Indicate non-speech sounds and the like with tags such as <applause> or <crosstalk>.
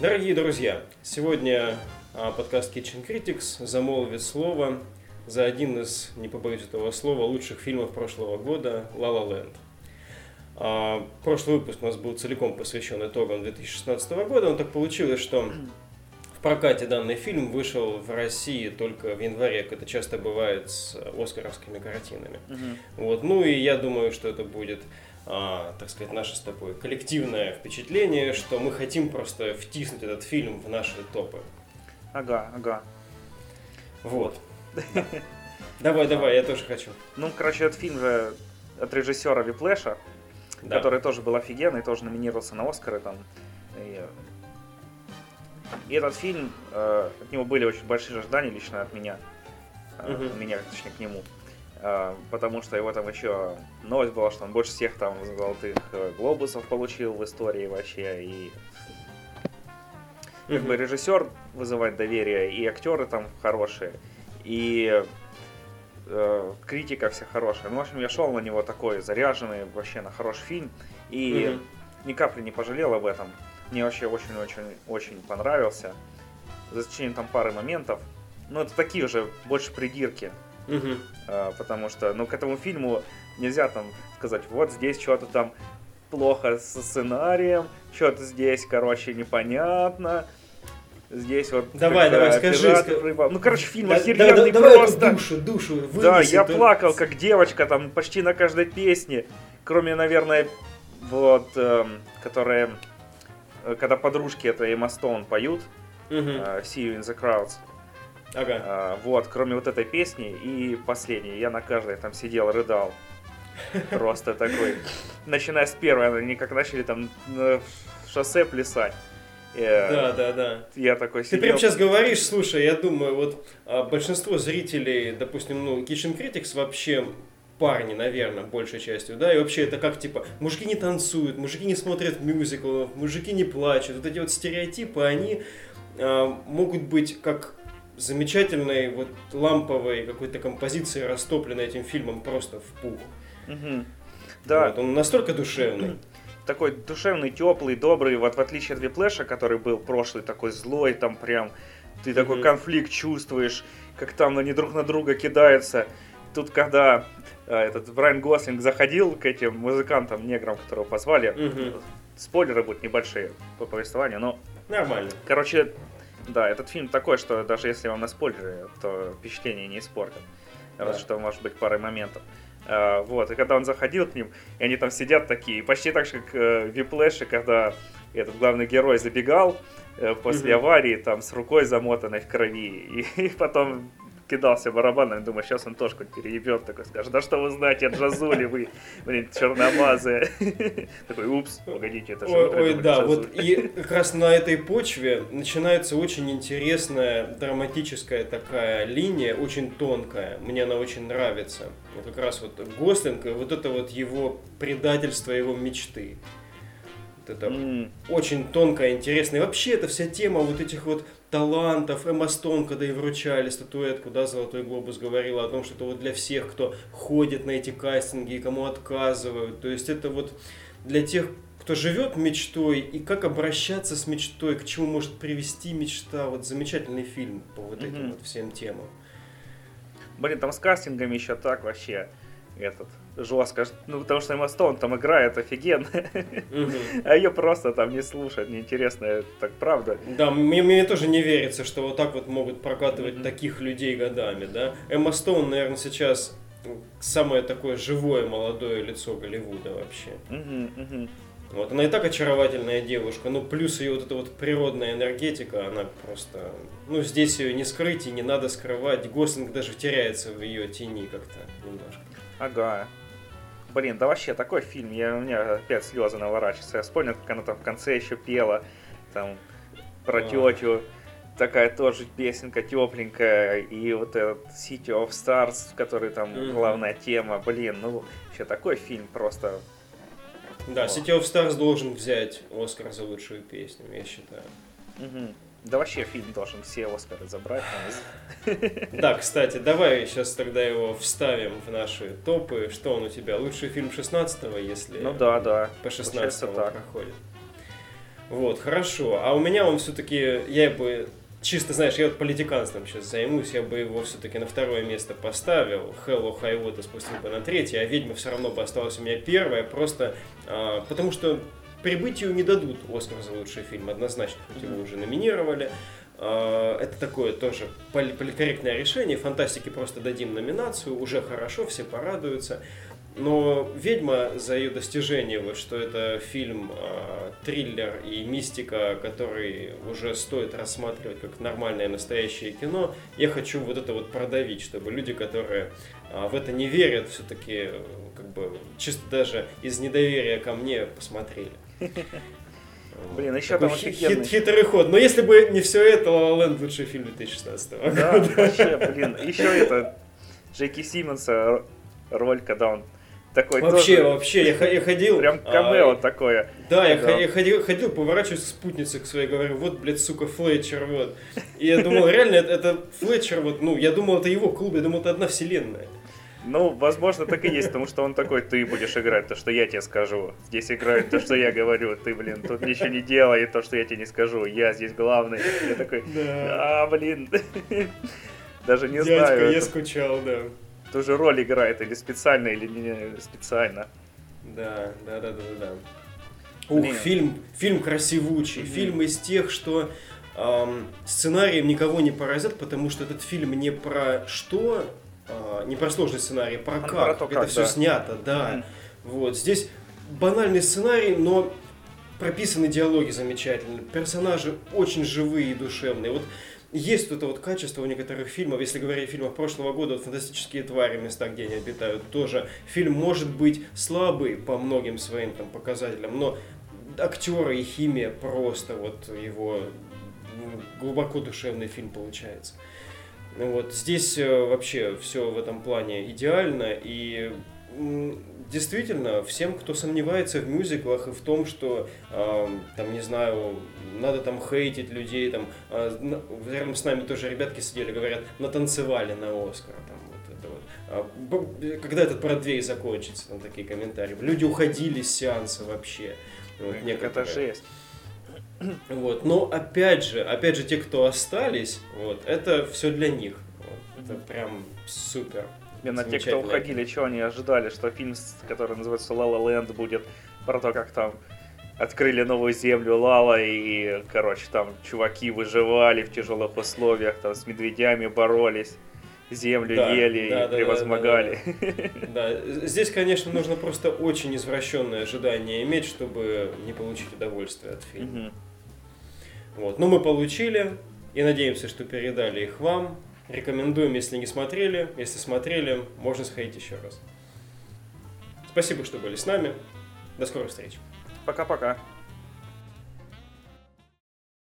Дорогие друзья, сегодня а, подкаст Kitchen Critics замолвит слово за один из, не побоюсь этого слова, лучших фильмов прошлого года «La La Land». А, прошлый выпуск у нас был целиком посвящен итогам 2016 года, но так получилось, что прокате данный фильм вышел в России только в январе, как это часто бывает с оскаровскими картинами. Вот. Ну и я думаю, что это будет а, так сказать, наше с тобой коллективное впечатление, что мы хотим просто втиснуть этот фильм в наши топы. Ага, ага. Вот. <laughs> Давай, давай, я тоже хочу. Ну, короче, этот фильм же от режиссера Виплэша, Да. который тоже был офигенный, тоже номинировался на Оскары там. И, и этот фильм, э, от него были очень большие ожидания лично от меня. Э, Мгм. У меня, точнее, к нему. Э, потому что его там еще новость была, что он больше всех там золотых э, глобусов получил в истории вообще. И как бы режиссер вызывает доверие, и актеры там хорошие, и э, критика вся хорошая. Ну, в общем, я шел на него такой заряженный, вообще на хороший фильм, и Мгм. ни капли не пожалел об этом. Мне вообще очень-очень-очень понравился. За исключением там пары моментов. Ну, это такие уже больше придирки. Мгм. А, потому что, ну, к этому фильму нельзя там сказать, вот здесь что-то там плохо со сценарием, что-то здесь, короче, непонятно. Здесь вот... Давай, давай, скажи, проебал. Ну, короче, фильм Да- охеренный да- давай просто. душу, душу вынеси. Да, я это- плакал, как девочка, там, почти на каждой песне. Кроме, наверное, вот, эм, которая... э, Когда подружки это Эмма Стоун поют, Мгм. э, See You in the Crowds. Ага. А, вот, кроме вот этой песни и последней, я на каждой там сидел, рыдал. <laughs> Просто такой. Начиная с первой, они как начали там на шоссе плясать. Э, Да, да, да. Я такой Ты сидел. прям сейчас говоришь, слушай, я думаю, вот а, большинство зрителей, допустим, ну, Kitchen Critics вообще парни, наверное, большей частью, да, и вообще это как, типа, мужики не танцуют, мужики не смотрят мюзиклов, мужики не плачут, вот эти вот стереотипы, они а, могут быть как замечательной вот ламповой какой-то композиции, растопленной этим фильмом просто в пух. Мгм. Да, Вот, он настолько душевный. <clears throat> такой душевный, теплый, добрый, вот в отличие от Виплэша, который был прошлый, такой злой, там прям ты такой конфликт чувствуешь, как там они друг на друга кидаются. Тут, когда э, этот Брайан Гослинг заходил к этим музыкантам, неграм, которого позвали, Мгм. спойлеры будут небольшие по повествованию, но, Нормально. короче, да, этот фильм такой, что даже если вам на спойлеры, то впечатление не испортит. Да. Разве что, может быть, парой моментов. А, вот, и когда он заходил к ним, и они там сидят такие, почти так же, как э, в Виплэше, когда этот главный герой забегал э, после Мгм. аварии, там, с рукой замотанной в крови, и, <laughs> и потом кидался барабаном, и думаю, сейчас он тоже хоть переебет, такой скажет, да что вы знаете, Джазули, вы, блин, черномазые. <laughs> Такой, упс, погодите, это же Ой, да, Джазули». вот и как раз на этой почве начинается очень интересная драматическая такая линия, очень тонкая. Мне она очень нравится. Вот как раз вот Гослинг, вот это вот его предательство его мечты. Вот это М, очень тонкая, интересная. И вообще эта вся тема вот этих вот талантов, Эмма Стоун, когда ей вручали статуэтку, да, Золотой Глобус говорила о том, что это вот для всех, кто ходит на эти кастинги и кому отказывают. То есть это вот для тех, кто живет мечтой и как обращаться с мечтой, к чему может привести мечта. Вот замечательный фильм по вот этим Мгм. вот всем темам. Блин, там с кастингами еще так вообще этот жестко. Ну, потому что Эмма Стоун там играет офигенно. Мгм. <laughs> А ее просто там не слушают, неинтересно, так правда. Да, мне, мне тоже не верится, что вот так вот могут прокатывать Мгм. таких людей годами, да. Эмма Стоун, наверное, сейчас ну, самое такое живое молодое лицо Голливуда вообще. Мгм. Вот, она и так очаровательная девушка, ну плюс ее вот эта вот природная энергетика, она просто, ну здесь ее не скрыть и не надо скрывать. Гослинг даже теряется в ее тени как-то немножко. Ага. Блин, да вообще такой фильм, я, у меня опять слезы наворачиваются. Я вспомнил, как она там в конце еще пела, там, про Да. тетю. Такая тоже песенка тепленькая, и вот этот City of Stars, в которой там Мгм. главная тема, блин, ну, еще такой фильм просто Да. City of Stars должен взять Оскар за лучшую песню, я считаю. Мгм. Да вообще фильм должен все Оскары забрать. <laughs> Да, кстати, давай сейчас тогда его вставим в наши топы. Что он у тебя? Лучший фильм 16-го, если Ну да, да. по Получается 16 так. проходит. Вот, хорошо. А у меня он все-таки, я бы чисто, знаешь, я вот политиканством сейчас займусь, я бы его все-таки на второе место поставил. Hello High Water спустил бы на третье, а Ведьма все равно бы осталась у меня первая, просто а, потому что прибытию не дадут Оскар за лучший фильм, однозначно, хоть его уже номинировали. А, это такое тоже политкорректное решение. Фантастике просто дадим номинацию, уже хорошо, все порадуются. Но «Ведьма» за ее достижение, вот, что это фильм, э, триллер и мистика, который уже стоит рассматривать как нормальное настоящее кино, я хочу вот это вот продавить, чтобы люди, которые э, в это не верят, все-таки как бы чисто даже из недоверия ко мне посмотрели. Блин, еще там офигенный... Хит, хитрый ход. Но если бы не все это, La La лучший фильм 2016 года. Да, вообще, блин. Еще это Джеки Симмонса роль, когда он такой Вообще, тоже, вообще, я, я ходил... Прям камео а, такое. Да, я, я ходил, ходил, поворачиваюсь к спутнице к своей, говорю, вот, блядь, сука, Флетчер, вот. И я думал, реально, это, это Флетчер, вот, ну, я думал, это его клуб, я думал, это одна вселенная. Ну, возможно, так и есть, потому что он такой, ты будешь играть то, что я тебе скажу. Здесь играют то, что я говорю, ты, блин, тут ничего не делай, то, что я тебе не скажу. Я здесь главный. Я такой, да. а, блин. Даже не Дядька, знаю. я скучал, да ту же роль играет, или специально, или не специально. Да, да, да, да, да. Ух, фильм, фильм красивучий, mm-hmm. фильм из тех, что эм, сценарием никого не поразят, потому что этот фильм не про что, э, не про сложный сценарий, про как, про то, это как, все да. снято, да. Mm-hmm. Вот здесь банальный сценарий, но прописаны диалоги замечательно, персонажи очень живые и душевные. Вот есть вот это вот качество у некоторых фильмов, если говорить о фильмах прошлого года, вот «Фантастические твари. Места, где они обитают», тоже фильм может быть слабый по многим своим там показателям, но актеры и химия просто вот его глубоко душевный фильм получается. Вот здесь э, вообще все в этом плане идеально и действительно, всем, кто сомневается в мюзиклах и в том, что, э, там, не знаю, надо там хейтить людей, там, э, рядом с нами тоже ребятки сидели, говорят, натанцевали на Оскар, там, вот это вот. А, когда этот Бродвей закончится, там такие комментарии. Люди уходили с сеанса вообще. Вот, некоторые. Это жесть. <clears throat> Вот, но опять же, опять же, те, кто остались, вот, это все для них. Вот, это прям супер. Именно те, кто уходили, что они ожидали, что фильм, который называется «Лала Ленд», будет про то, как там открыли новую землю Лала, и, короче, там чуваки выживали в тяжелых условиях, там с медведями боролись, землю да, ели да, и да, превозмогали. Да, да, да. <laughs> да, здесь, конечно, нужно просто очень извращенное ожидание иметь, чтобы не получить удовольствие от фильма. Угу. Вот. Но мы получили, и надеемся, что передали их вам. Рекомендуем, если не смотрели. Если смотрели, можно сходить еще раз. Спасибо, что были с нами. До скорых встреч. Пока-пока.